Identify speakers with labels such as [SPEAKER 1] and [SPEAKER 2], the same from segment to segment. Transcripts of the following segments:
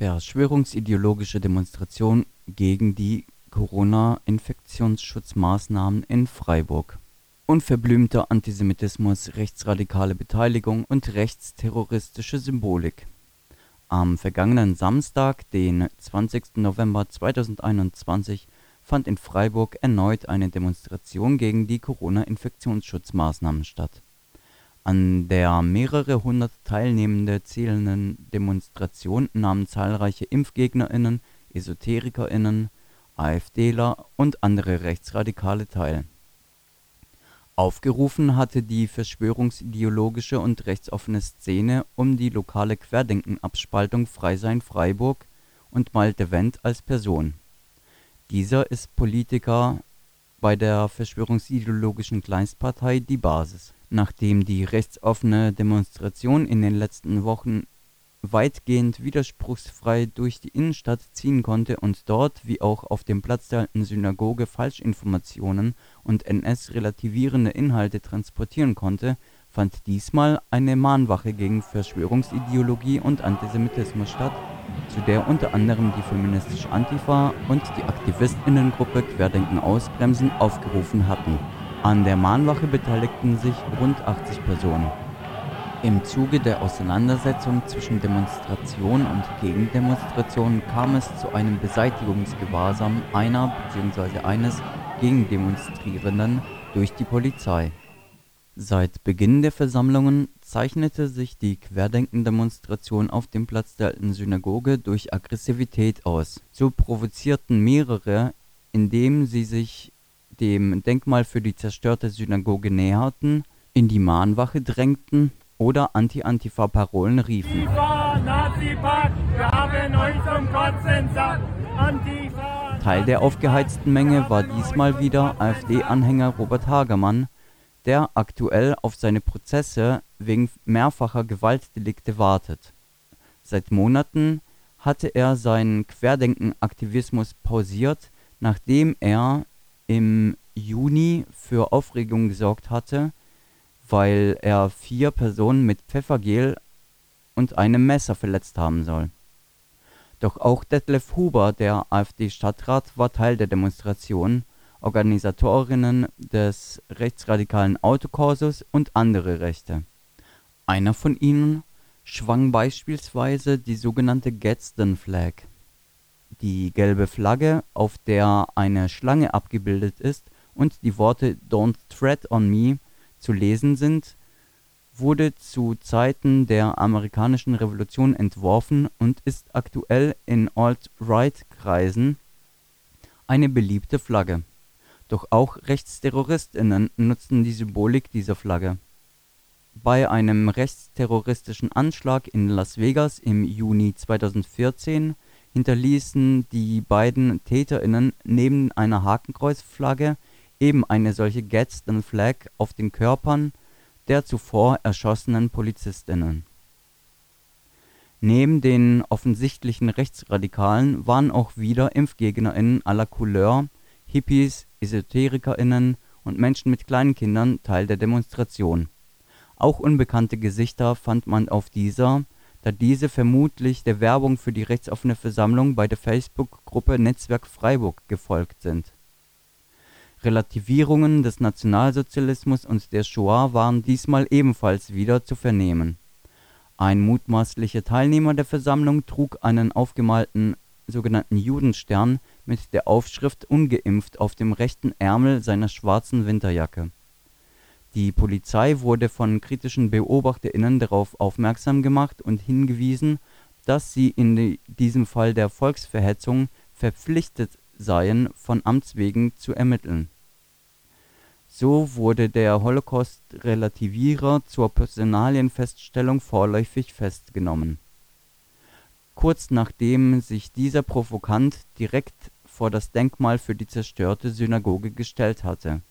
[SPEAKER 1] Verschwörungsideologische Demonstration gegen die Corona-Infektionsschutzmaßnahmen in Freiburg. Unverblümter Antisemitismus, rechtsradikale Beteiligung und rechtsterroristische Symbolik. Am vergangenen Samstag, den 20. November 2021, fand in Freiburg erneut eine Demonstration gegen die Corona-Infektionsschutzmaßnahmen statt an der mehrere hundert Teilnehmende zählenden Demonstration nahmen zahlreiche ImpfgegnerInnen, EsoterikerInnen, AfDler und andere Rechtsradikale teil. Aufgerufen hatte die verschwörungsideologische und rechtsoffene Szene um die lokale Querdenken-Abspaltung Freisein Freiburg und Malte Wendt als Person. Dieser ist Politiker bei der verschwörungsideologischen Kleinstpartei Die Basis Nachdem die rechtsoffene Demonstration in den letzten Wochen weitgehend widerspruchsfrei durch die Innenstadt ziehen konnte und dort wie auch auf dem Platz der alten Synagoge Falschinformationen und NS-relativierende Inhalte transportieren konnte, fand diesmal eine Mahnwache gegen Verschwörungsideologie und Antisemitismus statt, zu der unter anderem die feministische Antifa und die Aktivistinnengruppe Querdenken ausbremsen aufgerufen hatten an der Mahnwache beteiligten sich rund 80 Personen. Im Zuge der Auseinandersetzung zwischen Demonstration und Gegendemonstration kam es zu einem Beseitigungsgewahrsam einer bzw. eines Gegendemonstrierenden durch die Polizei. Seit Beginn der Versammlungen zeichnete sich die Querdenken-Demonstration auf dem Platz der Alten Synagoge durch Aggressivität aus. So provozierten mehrere, indem sie sich dem Denkmal für die zerstörte Synagoge näherten, in die Mahnwache drängten oder Anti-Antifa-Parolen riefen. Teil der aufgeheizten Menge war diesmal wieder AfD-Anhänger Robert Hagermann, der aktuell auf seine Prozesse wegen mehrfacher Gewaltdelikte wartet. Seit Monaten hatte er seinen Querdenken-Aktivismus pausiert, nachdem er im Juni für Aufregung gesorgt hatte, weil er vier Personen mit Pfeffergel und einem Messer verletzt haben soll. Doch auch Detlef Huber, der AfD-Stadtrat, war Teil der Demonstration, Organisatorinnen des rechtsradikalen Autokorsos und andere Rechte. Einer von ihnen schwang beispielsweise die sogenannte Gadsden Flag die gelbe Flagge, auf der eine Schlange abgebildet ist und die Worte Don't Tread on Me zu lesen sind, wurde zu Zeiten der Amerikanischen Revolution entworfen und ist aktuell in Alt-Right-Kreisen eine beliebte Flagge. Doch auch RechtsterroristInnen nutzen die Symbolik dieser Flagge. Bei einem rechtsterroristischen Anschlag in Las Vegas im Juni 2014 hinterließen die beiden TäterInnen neben einer Hakenkreuzflagge eben eine solche Gadsden Flag auf den Körpern der zuvor erschossenen PolizistInnen. Neben den offensichtlichen Rechtsradikalen waren auch wieder ImpfgegnerInnen aller Couleur, Hippies, EsoterikerInnen und Menschen mit kleinen Kindern Teil der Demonstration. Auch unbekannte Gesichter fand man auf dieser da diese vermutlich der Werbung für die rechtsoffene Versammlung bei der Facebook-Gruppe Netzwerk Freiburg gefolgt sind. Relativierungen des Nationalsozialismus und der Shoah waren diesmal ebenfalls wieder zu vernehmen. Ein mutmaßlicher Teilnehmer der Versammlung trug einen aufgemalten sogenannten Judenstern mit der Aufschrift ungeimpft auf dem rechten Ärmel seiner schwarzen Winterjacke die Polizei wurde von kritischen BeobachterInnen darauf aufmerksam gemacht und hingewiesen, dass sie in diesem Fall der Volksverhetzung verpflichtet seien, von Amts wegen zu ermitteln. So wurde der Holocaust-Relativierer zur Personalienfeststellung vorläufig festgenommen. Kurz nachdem sich dieser Provokant direkt vor das Denkmal für die zerstörte Synagoge gestellt hatte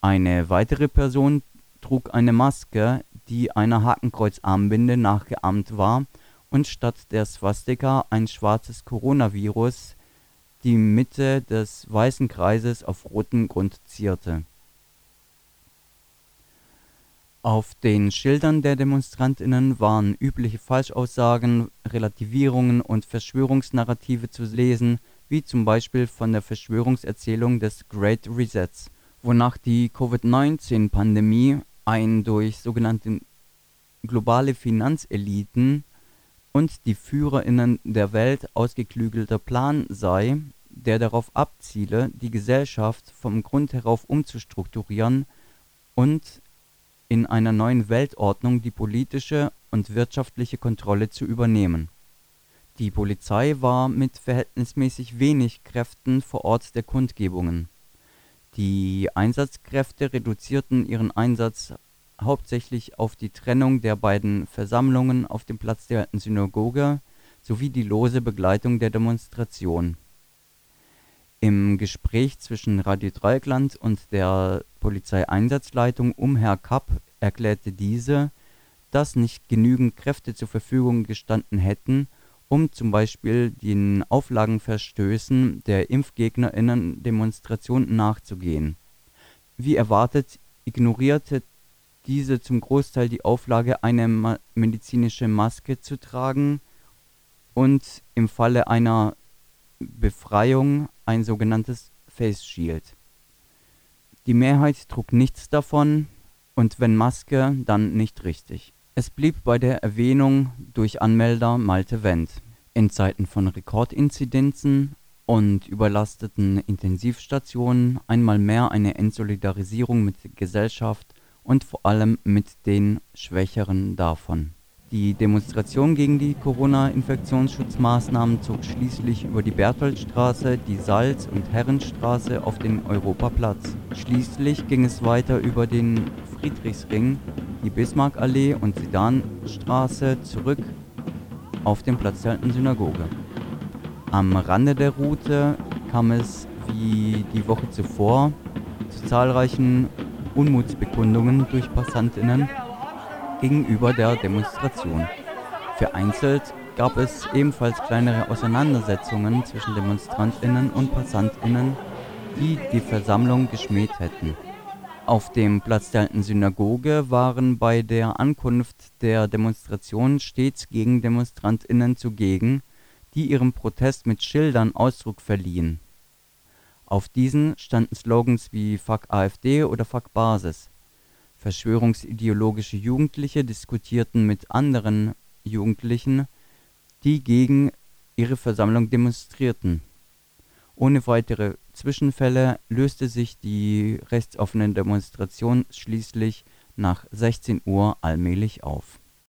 [SPEAKER 1] eine weitere Person trug eine Maske, die einer Hakenkreuzarmbinde nachgeahmt war und statt der Swastika ein schwarzes Coronavirus die Mitte des weißen Kreises auf rotem Grund zierte. Auf den Schildern der Demonstrantinnen waren übliche Falschaussagen, Relativierungen und Verschwörungsnarrative zu lesen, wie zum Beispiel von der Verschwörungserzählung des Great Resets, wonach die Covid-19-Pandemie ein durch sogenannte globale Finanzeliten und die Führerinnen der Welt ausgeklügelter Plan sei, der darauf abziele, die Gesellschaft vom Grund herauf umzustrukturieren und in einer neuen Weltordnung die politische und wirtschaftliche Kontrolle zu übernehmen. Die Polizei war mit verhältnismäßig wenig Kräften vor Ort der Kundgebungen. Die Einsatzkräfte reduzierten ihren Einsatz hauptsächlich auf die Trennung der beiden Versammlungen auf dem Platz der Alten Synagoge sowie die lose Begleitung der Demonstration. Im Gespräch zwischen Radio Dreieckland und der Polizeieinsatzleitung um Herr Kapp erklärte diese, dass nicht genügend Kräfte zur Verfügung gestanden hätten, um zum Beispiel den Auflagenverstößen der ImpfgegnerInnen-Demonstration nachzugehen. Wie erwartet ignorierte diese zum Großteil die Auflage, eine medizinische Maske zu tragen und im Falle einer Befreiung ein sogenanntes Face Shield. Die Mehrheit trug nichts davon und wenn Maske, dann nicht richtig. Es blieb bei der Erwähnung durch Anmelder Malte Wendt. In Zeiten von Rekordinzidenzen und überlasteten Intensivstationen einmal mehr eine Entsolidarisierung mit der Gesellschaft und vor allem mit den Schwächeren davon. Die Demonstration gegen die Corona-Infektionsschutzmaßnahmen zog schließlich über die Bertholdstraße, die Salz- und Herrenstraße auf den Europaplatz. Schließlich ging es weiter über den Friedrichsring, die Bismarckallee und Sedanstraße zurück auf den Platz der alten Synagoge. Am Rande der Route kam es wie die Woche zuvor zu zahlreichen Unmutsbekundungen durch Passantinnen gegenüber der Demonstration. Vereinzelt gab es ebenfalls kleinere Auseinandersetzungen zwischen Demonstrantinnen und Passantinnen, die die Versammlung geschmäht hätten. Auf dem Platz der alten Synagoge waren bei der Ankunft der Demonstration stets Gegendemonstrantinnen zugegen, die ihrem Protest mit Schildern Ausdruck verliehen. Auf diesen standen Slogans wie Fuck AfD oder Fuck Basis. Verschwörungsideologische Jugendliche diskutierten mit anderen Jugendlichen, die gegen ihre Versammlung demonstrierten. Ohne weitere Zwischenfälle löste sich die rechtsoffene Demonstration schließlich nach 16 Uhr allmählich auf